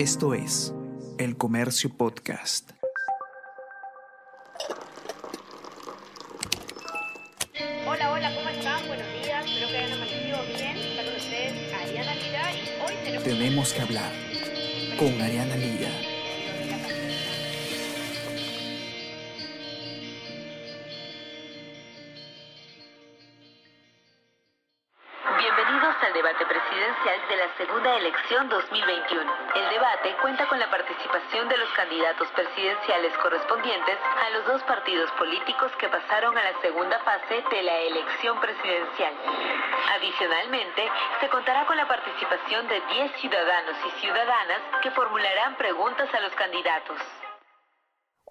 Esto es El Comercio Podcast. Hola, hola, ¿cómo están? Buenos días, espero que hayan amanecido bien. Está con ustedes Ariana Lira y hoy tenemos... Tenemos que hablar con Ariana Lira. Elección 2021. El debate cuenta con la participación de los candidatos presidenciales correspondientes a los dos partidos políticos que pasaron a la segunda fase de la elección presidencial. Adicionalmente, se contará con la participación de 10 ciudadanos y ciudadanas que formularán preguntas a los candidatos.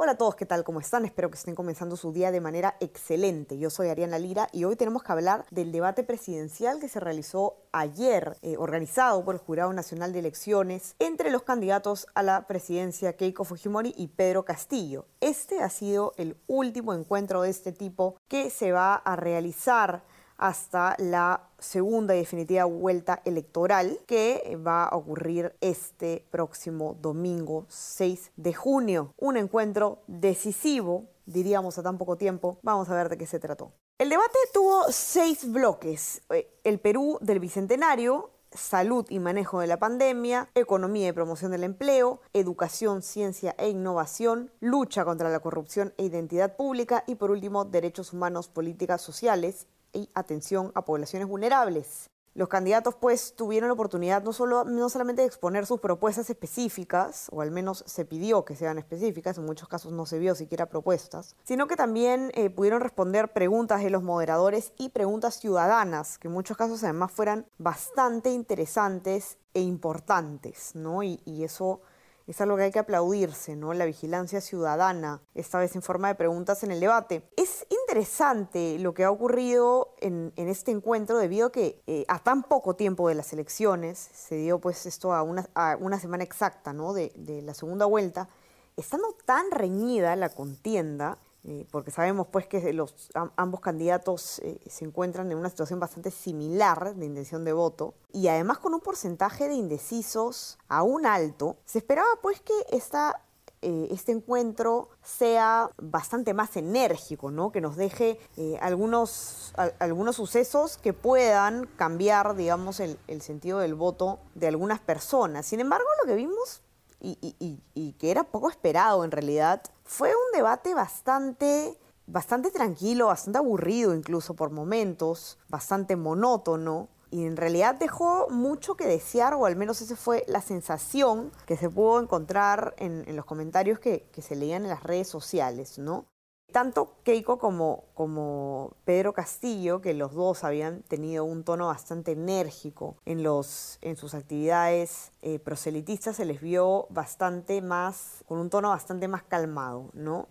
Hola a todos, ¿qué tal? ¿Cómo están? Espero que estén comenzando su día de manera excelente. Yo soy Ariana Lira y hoy tenemos que hablar del debate presidencial que se realizó ayer, eh, organizado por el Jurado Nacional de Elecciones, entre los candidatos a la presidencia Keiko Fujimori y Pedro Castillo. Este ha sido el último encuentro de este tipo que se va a realizar hasta la segunda y definitiva vuelta electoral que va a ocurrir este próximo domingo 6 de junio. Un encuentro decisivo, diríamos a tan poco tiempo. Vamos a ver de qué se trató. El debate tuvo seis bloques. Eh, el Perú del Bicentenario, salud y manejo de la pandemia, economía y promoción del empleo, educación, ciencia e innovación, lucha contra la corrupción e identidad pública y por último derechos humanos, políticas sociales y atención a poblaciones vulnerables. Los candidatos pues tuvieron la oportunidad no, solo, no solamente de exponer sus propuestas específicas, o al menos se pidió que sean específicas, en muchos casos no se vio siquiera propuestas, sino que también eh, pudieron responder preguntas de los moderadores y preguntas ciudadanas, que en muchos casos además fueran bastante interesantes e importantes, ¿no? Y, y eso es algo que hay que aplaudirse, ¿no? La vigilancia ciudadana, esta vez en forma de preguntas en el debate. Es interesante lo que ha ocurrido en, este encuentro debido a que eh, a tan poco tiempo de las elecciones, se dio pues esto a una, semana exacta, de la segunda vuelta, estando tan reñida la contienda, eh, porque sabemos pues que los, ambos candidatos eh, se encuentran en una situación bastante similar de intención de voto y además con un porcentaje de indecisos aún alto, se esperaba pues que esta, eh, este encuentro sea bastante más enérgico, ¿no? que nos deje algunos, algunos sucesos que puedan cambiar digamos, el, el sentido del voto de algunas personas. Sin embargo, lo que vimos y, que era poco esperado en realidad, fue un debate bastante, bastante tranquilo, bastante aburrido incluso por momentos, bastante monótono. Y en realidad dejó mucho que desear, o al menos esa fue la sensación que se pudo encontrar en, los comentarios que, que se leían en las redes sociales, ¿no? Tanto Keiko como, como, Pedro Castillo, que los dos habían tenido un tono bastante enérgico en, los, en sus actividades eh, proselitistas, se les vio bastante más, con un tono bastante más calmado, ¿no?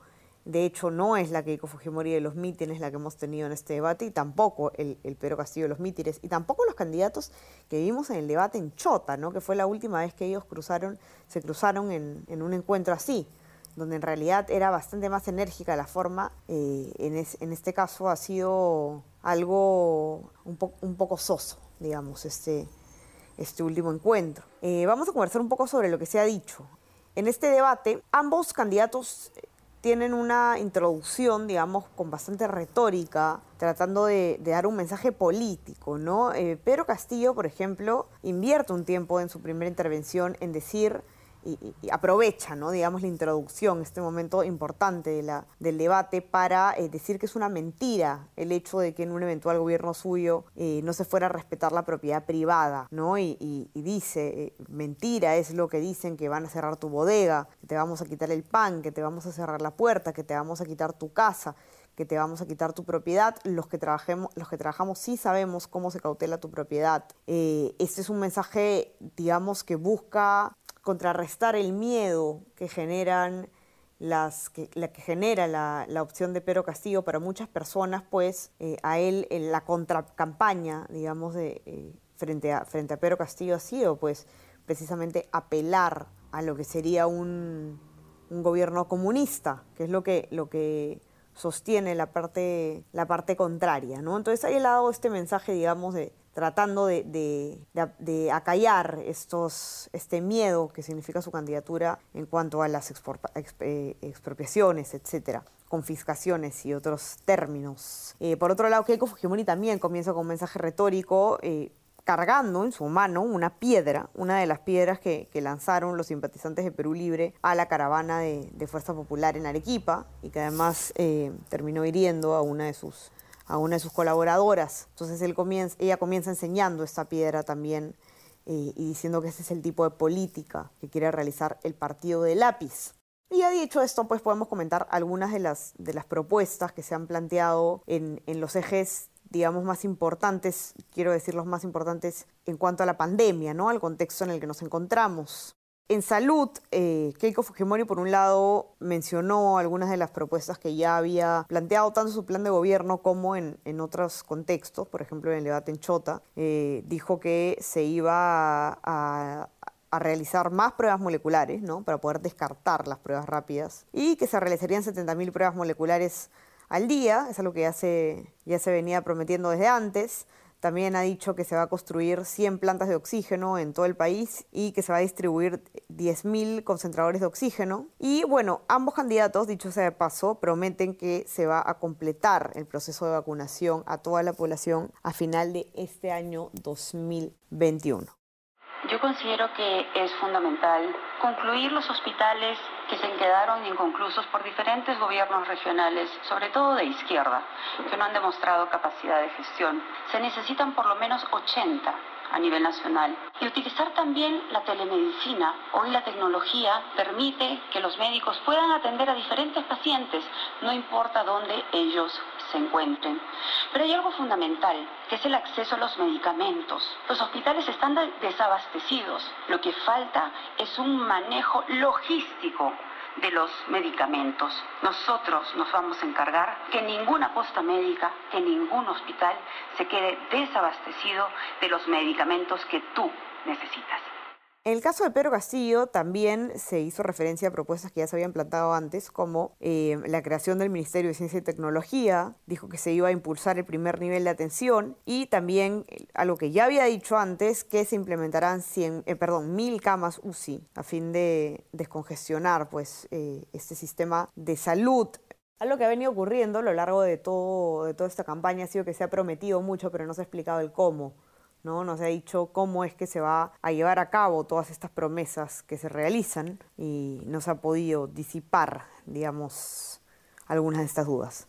De hecho, no es la Keiko Fujimori de los mítines la que hemos tenido en este debate, y tampoco el, Pedro Castillo de los mítines, y tampoco los candidatos que vimos en el debate en Chota, ¿no? Que fue la última vez que ellos cruzaron, se cruzaron en, en un encuentro así donde en realidad era bastante más enérgica la forma, eh, en, este caso ha sido algo un, un poco soso, digamos, este, este último encuentro. Eh, vamos a conversar un poco sobre lo que se ha dicho. En este debate, ambos candidatos tienen una introducción, digamos, con bastante retórica, tratando de, dar un mensaje político, ¿no? Eh, Pedro Castillo, por ejemplo, invierte un tiempo en su primera intervención en decir y, aprovecha, digamos, la introducción, este momento importante del debate para eh, decir que es una mentira el hecho de que en un eventual gobierno suyo eh, no se fuera a respetar la propiedad privada. Y, dice, eh, mentira es lo que dicen que van a cerrar tu bodega, que te vamos a quitar el pan, que te vamos a cerrar la puerta, que te vamos a quitar tu casa que te vamos a quitar tu propiedad. Los que, trabajemos, los que trabajamos sí sabemos cómo se cautela tu propiedad. este es un mensaje, digamos, que busca contrarrestar el miedo que generan las que, genera la, opción de Pedro Castillo para muchas personas, pues eh, a él la contracampaña, digamos, de, eh, frente, a, frente a Pedro Castillo ha sido pues precisamente apelar a lo que sería un, un gobierno comunista, que es lo que, lo que sostiene la parte, la parte contraria, ¿no? Entonces ahí he dado este mensaje, digamos, de tratando de, acallar este miedo que significa su candidatura en cuanto a las eh, expropiaciones, etcétera confiscaciones y otros términos. Eh, por otro lado, Keiko Fujimori también comienza con un mensaje retórico eh, cargando en su mano una piedra, una de las piedras que, lanzaron los simpatizantes de Perú Libre a la caravana de, Fuerza Popular en Arequipa y que además eh, terminó hiriendo a una de sus a una de sus colaboradoras. Entonces él comienza, ella comienza enseñando esta piedra también eh, y diciendo que ese es el tipo de política que quiere realizar el partido de lápiz. Y ya dicho esto, pues podemos comentar algunas de las, de las propuestas que se han planteado en, en los ejes digamos, más importantes, quiero decir los más importantes en cuanto a la pandemia, ¿no? Al contexto en el que nos encontramos. En salud, eh, Keiko Fujimori, por un lado, mencionó algunas de las propuestas que ya había planteado tanto en su plan de gobierno como en, en otros contextos, por ejemplo, en el debate en Chota. Eh, dijo que se iba a, a realizar más pruebas moleculares, ¿no? Para poder descartar las pruebas rápidas y que se realizarían 70.000 pruebas moleculares al día, es algo que ya se, ya se venía prometiendo desde antes. También ha dicho que se va a construir 100 plantas de oxígeno en todo el país y que se va a distribuir 10.000 concentradores de oxígeno. Y bueno, ambos candidatos, dicho sea de paso, prometen que se va a completar el proceso de vacunación a toda la población a final de este año 2021. Yo considero que es fundamental concluir los hospitales que se quedaron inconclusos por diferentes gobiernos regionales, sobre todo de izquierda, que no han demostrado capacidad de gestión. Se necesitan por lo menos 80 a nivel nacional. Y utilizar también la telemedicina. Hoy la tecnología permite que los médicos puedan atender a diferentes pacientes, no importa dónde ellos se encuentren. Pero hay algo fundamental, que es el acceso a los medicamentos. Los hospitales están desabastecidos. Lo que falta es un manejo logístico de los medicamentos. Nosotros nos vamos a encargar que ninguna posta médica, que ningún hospital se quede desabastecido de los medicamentos que tú necesitas. En el caso de Pedro Castillo también se hizo referencia a propuestas que ya se habían plantado antes, como eh, la creación del Ministerio de Ciencia y Tecnología, dijo que se iba a impulsar el primer nivel de atención y también eh, algo que ya había dicho antes, que se implementarán 100, eh, perdón, mil camas UCI a fin de descongestionar pues, este sistema de salud algo que ha venido ocurriendo a lo largo de, todo, de toda esta campaña ha sido que se ha prometido mucho, pero no se ha explicado el cómo. ¿No? Nos ha dicho cómo es que se va a llevar a cabo todas estas promesas que se realizan y nos ha podido disipar, digamos, algunas de estas dudas.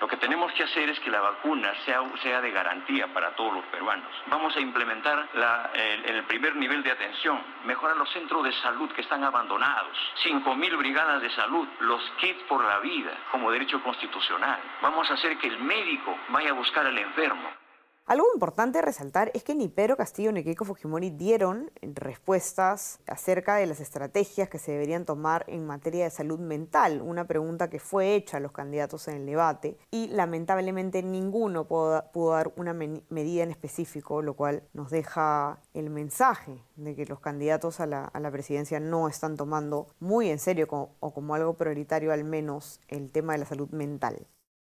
Lo que tenemos que hacer es que la vacuna sea, sea de garantía para todos los peruanos. Vamos a implementar el, el, primer nivel de atención, mejorar los centros de salud que están abandonados, 5.000 brigadas de salud, los kits por la vida como derecho constitucional. Vamos a hacer que el médico vaya a buscar al enfermo. Algo importante resaltar es que ni Pedro Castillo ni Keiko Fujimori dieron respuestas acerca de las estrategias que se deberían tomar en materia de salud mental, una pregunta que fue hecha a los candidatos en el debate y lamentablemente ninguno pudo, dar una medida en específico, lo cual nos deja el mensaje de que los candidatos a la, presidencia no están tomando muy en serio o como algo prioritario al menos el tema de la salud mental.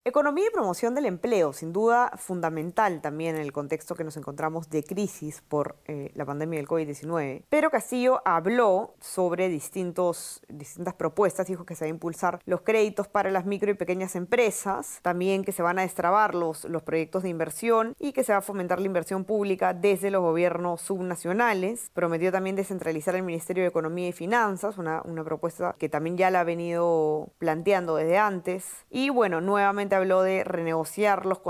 Economía y promoción del empleo, sin duda fundamental también en el contexto que nos encontramos de crisis por eh, la pandemia del COVID-19. Pero Castillo habló sobre distintos, distintas propuestas, dijo que se va a impulsar los créditos para las micro y pequeñas empresas, también que se van a destrabar los, los proyectos de inversión y que se va a fomentar la inversión pública desde los gobiernos subnacionales. Prometió también descentralizar el Ministerio de Economía y Finanzas, una, una propuesta que también ya la ha venido planteando desde antes. Y bueno, nuevamente habló de renegociar los,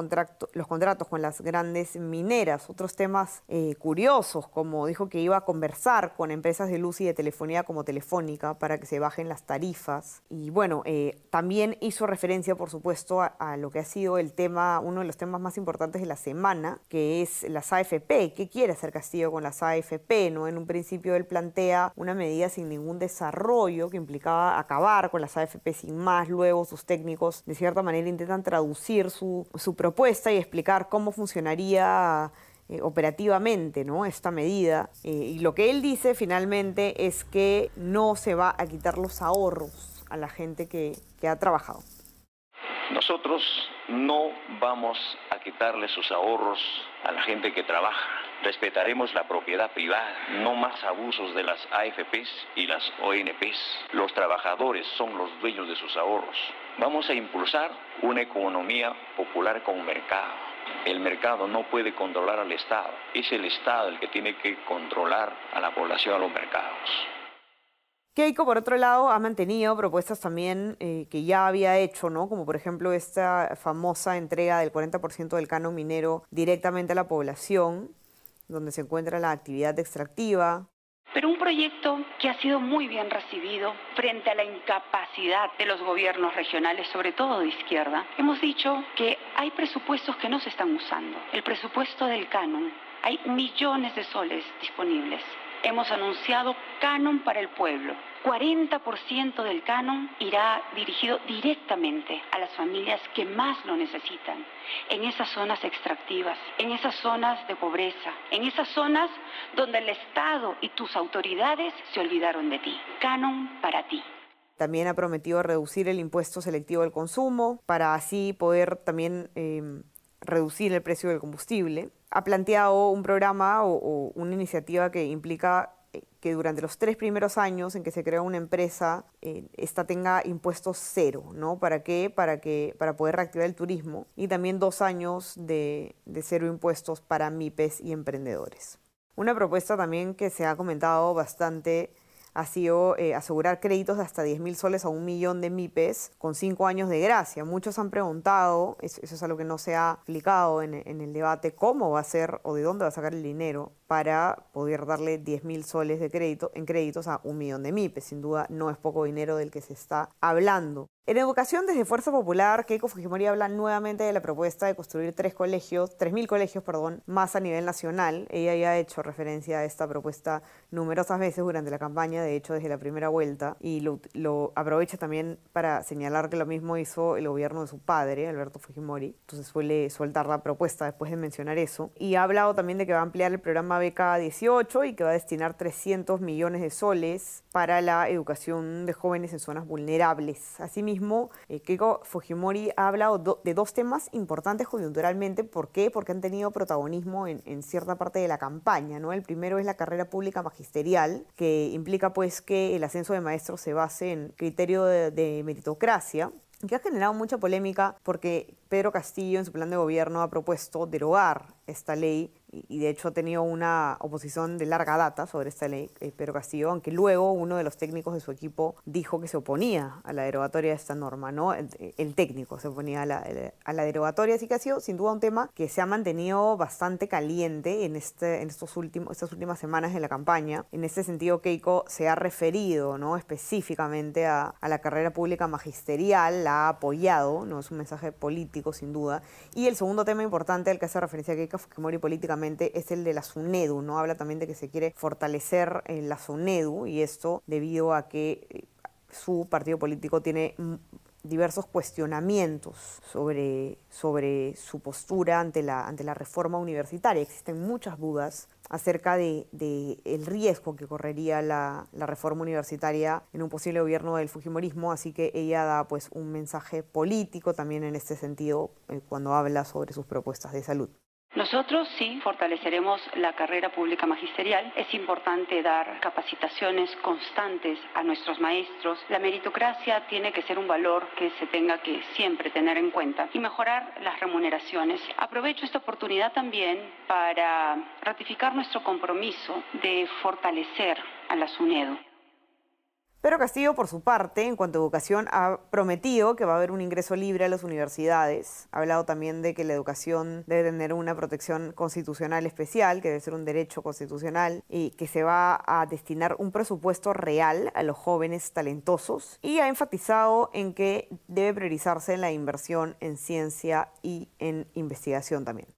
los contratos con las grandes mineras. Otros temas eh, curiosos, como dijo que iba a conversar con empresas de luz y de telefonía como Telefónica para que se bajen las tarifas. Y bueno, eh, también hizo referencia, por supuesto, a, lo que ha sido el tema, uno de los temas más importantes de la semana, que es las AFP. ¿Qué quiere hacer Castillo con las AFP? ¿no? En un principio él plantea una medida sin ningún desarrollo que implicaba acabar con las AFP sin más. Luego sus técnicos, de cierta manera, intentan traducir su, propuesta y explicar cómo funcionaría eh, operativamente ¿no? esta medida. Eh, y lo que él dice finalmente es que no se va a quitar los ahorros a la gente que, que ha trabajado. Nosotros No vamos a quitarle sus ahorros a la gente que trabaja. Respetaremos la propiedad privada, no más abusos de las AFPs y las ONPs. Los trabajadores son los dueños de sus ahorros. Vamos a impulsar una economía popular con mercado. El mercado no puede controlar al Estado, es el Estado el que tiene que controlar a la población, a los mercados. Keiko, por otro lado, ha mantenido propuestas también eh, que ya había hecho, ¿no? Como por ejemplo esta famosa entrega del 40% del canon minero directamente a la población, donde se encuentra la actividad extractiva. Pero un proyecto que ha sido muy bien recibido frente a la incapacidad de los gobiernos regionales, sobre todo de izquierda. Hemos dicho que hay presupuestos que no se están usando. El presupuesto del canon. Hay millones de soles disponibles hemos anunciado canon para el pueblo. 40% del canon irá dirigido directamente a las familias que más lo necesitan, en esas zonas extractivas, en esas zonas de pobreza, en esas zonas donde el Estado y tus autoridades se olvidaron de ti. Canon para ti. También ha prometido reducir el impuesto selectivo del consumo para así poder también eh, reducir el precio del combustible ha planteado un programa o, una iniciativa que implica eh, que durante los tres primeros años en que se crea una empresa, eh, esta tenga impuestos cero, ¿no? ¿Para qué? Para, que, para poder reactivar el turismo y también dos años de, de cero impuestos para MIPES y emprendedores. Una propuesta también que se ha comentado bastante ha sido eh, asegurar créditos de hasta 10 mil soles a un millón de MIPES con cinco años de gracia. Muchos han preguntado, eso, es algo que no se ha explicado en, en, el debate, cómo va a ser o de dónde va a sacar el dinero para poder darle 10 mil soles de crédito en créditos a un millón de MIPES. Sin duda no es poco dinero del que se está hablando. En educación, desde Fuerza Popular, Keiko Fujimori habla nuevamente de la propuesta de construir tres colegios, tres mil colegios, perdón, más a nivel nacional. Ella ya ha hecho referencia a esta propuesta numerosas veces durante la campaña, de hecho desde la primera vuelta, y lo, aprovecha también para señalar que lo mismo hizo el gobierno de su padre, Alberto Fujimori. Entonces suele soltar la propuesta después de mencionar eso. Y ha hablado también de que va a ampliar el programa Beca 18 y que va a destinar 300 millones de soles para la educación de jóvenes en zonas vulnerables. Asimismo, mismo, eh, Keiko Fujimori ha hablado de dos temas importantes coyunturalmente. ¿Por qué? Porque han tenido protagonismo en, cierta parte de la campaña. ¿no? El primero es la carrera pública magisterial, que implica pues que el ascenso de maestros se base en criterio de meritocracia que ha generado mucha polémica porque Pedro Castillo en su plan de gobierno ha propuesto derogar esta ley y de hecho ha tenido una oposición de larga data sobre esta ley, eh, Pedro Castillo, aunque luego uno de los técnicos de su equipo dijo que se oponía a la derogatoria de esta norma, ¿no? El, técnico se oponía a la, a la, derogatoria, así que ha sido sin duda un tema que se ha mantenido bastante caliente en, este, en estos últimos, estas últimas semanas de la campaña. En este sentido, Keiko se ha referido ¿no? específicamente a, a la carrera pública magisterial, la ha apoyado, no es un mensaje político sin duda. Y el segundo tema importante al que hace referencia Keiko Fujimori políticamente es el de la SUNEDU, ¿no? Habla también de que se quiere fortalecer en la SUNEDU y esto debido a que eh, su partido político tiene diversos cuestionamientos sobre, sobre su postura ante la, ante la reforma universitaria. Existen muchas dudas acerca de, el riesgo que correría la, la, reforma universitaria en un posible gobierno del Fujimorismo, así que ella da pues un mensaje político también en este sentido eh, cuando habla sobre sus propuestas de salud. Nosotros sí fortaleceremos la carrera pública magisterial. Es importante dar capacitaciones constantes a nuestros maestros. La meritocracia tiene que ser un valor que se tenga que siempre tener en cuenta y mejorar las remuneraciones. Aprovecho esta oportunidad también para ratificar nuestro compromiso de fortalecer a la SUNEDO. Pero Castillo, por su parte, en cuanto a educación, ha prometido que va a haber un ingreso libre a las universidades. Ha hablado también de que la educación debe tener una protección constitucional especial, que debe ser un derecho constitucional, y que se va a destinar un presupuesto real a los jóvenes talentosos. Y ha enfatizado en que debe priorizarse la inversión en ciencia y en investigación también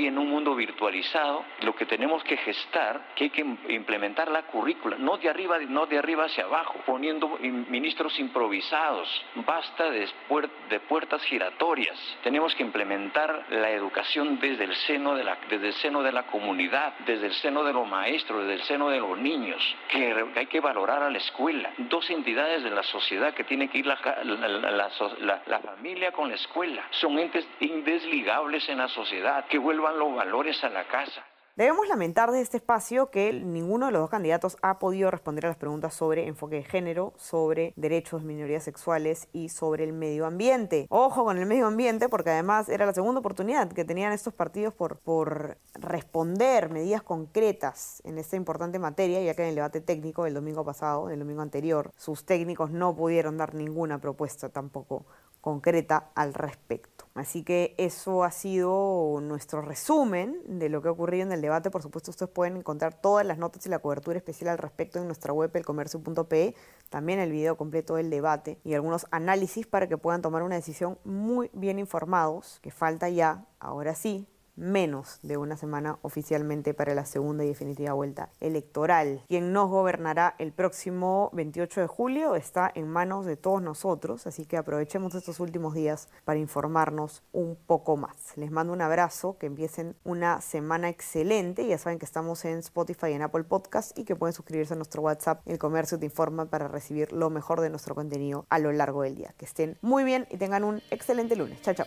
Hoy en un mundo virtualizado, lo que tenemos que gestar, que hay que implementar la currícula, no de arriba, no de arriba hacia abajo, poniendo ministros improvisados. Basta de, de puertas giratorias. Tenemos que implementar la educación desde el seno de la, desde el seno de la comunidad, desde el seno de los maestros, desde el seno de los niños, que hay que valorar a la escuela. Dos entidades de la sociedad que tiene que ir la, la, la familia con la escuela. Son entes indesligables en la sociedad, que vuelvan los valores a la casa. Debemos lamentar de este espacio que ninguno de los dos candidatos ha podido responder a las preguntas sobre enfoque de género, sobre derechos de minorías sexuales y sobre el medio ambiente. Ojo con el medio ambiente porque además era la segunda oportunidad que tenían estos partidos por, por responder medidas concretas en esta importante materia, ya que en el debate técnico del domingo pasado, el domingo anterior, sus técnicos no pudieron dar ninguna propuesta tampoco concreta al respecto. Así que eso ha sido nuestro resumen de lo que ha ocurrido en el debate. Por supuesto, ustedes pueden encontrar todas las notas y la cobertura especial al respecto en nuestra web elcomercio.pe, también el video completo del debate y algunos análisis para que puedan tomar una decisión muy bien informados, que falta ya, ahora sí, menos de una semana oficialmente para la segunda y definitiva vuelta electoral. Quien nos gobernará el próximo 28 de julio está en manos de todos nosotros, así que aprovechemos estos últimos días para informarnos un poco más. Les mando un abrazo, que empiecen una semana excelente. Ya saben que estamos en Spotify y en Apple Podcast y que pueden suscribirse a nuestro WhatsApp El Comercio Te Informa para recibir lo mejor de nuestro contenido a lo largo del día. Que estén muy bien y tengan un excelente lunes. Chao, chao.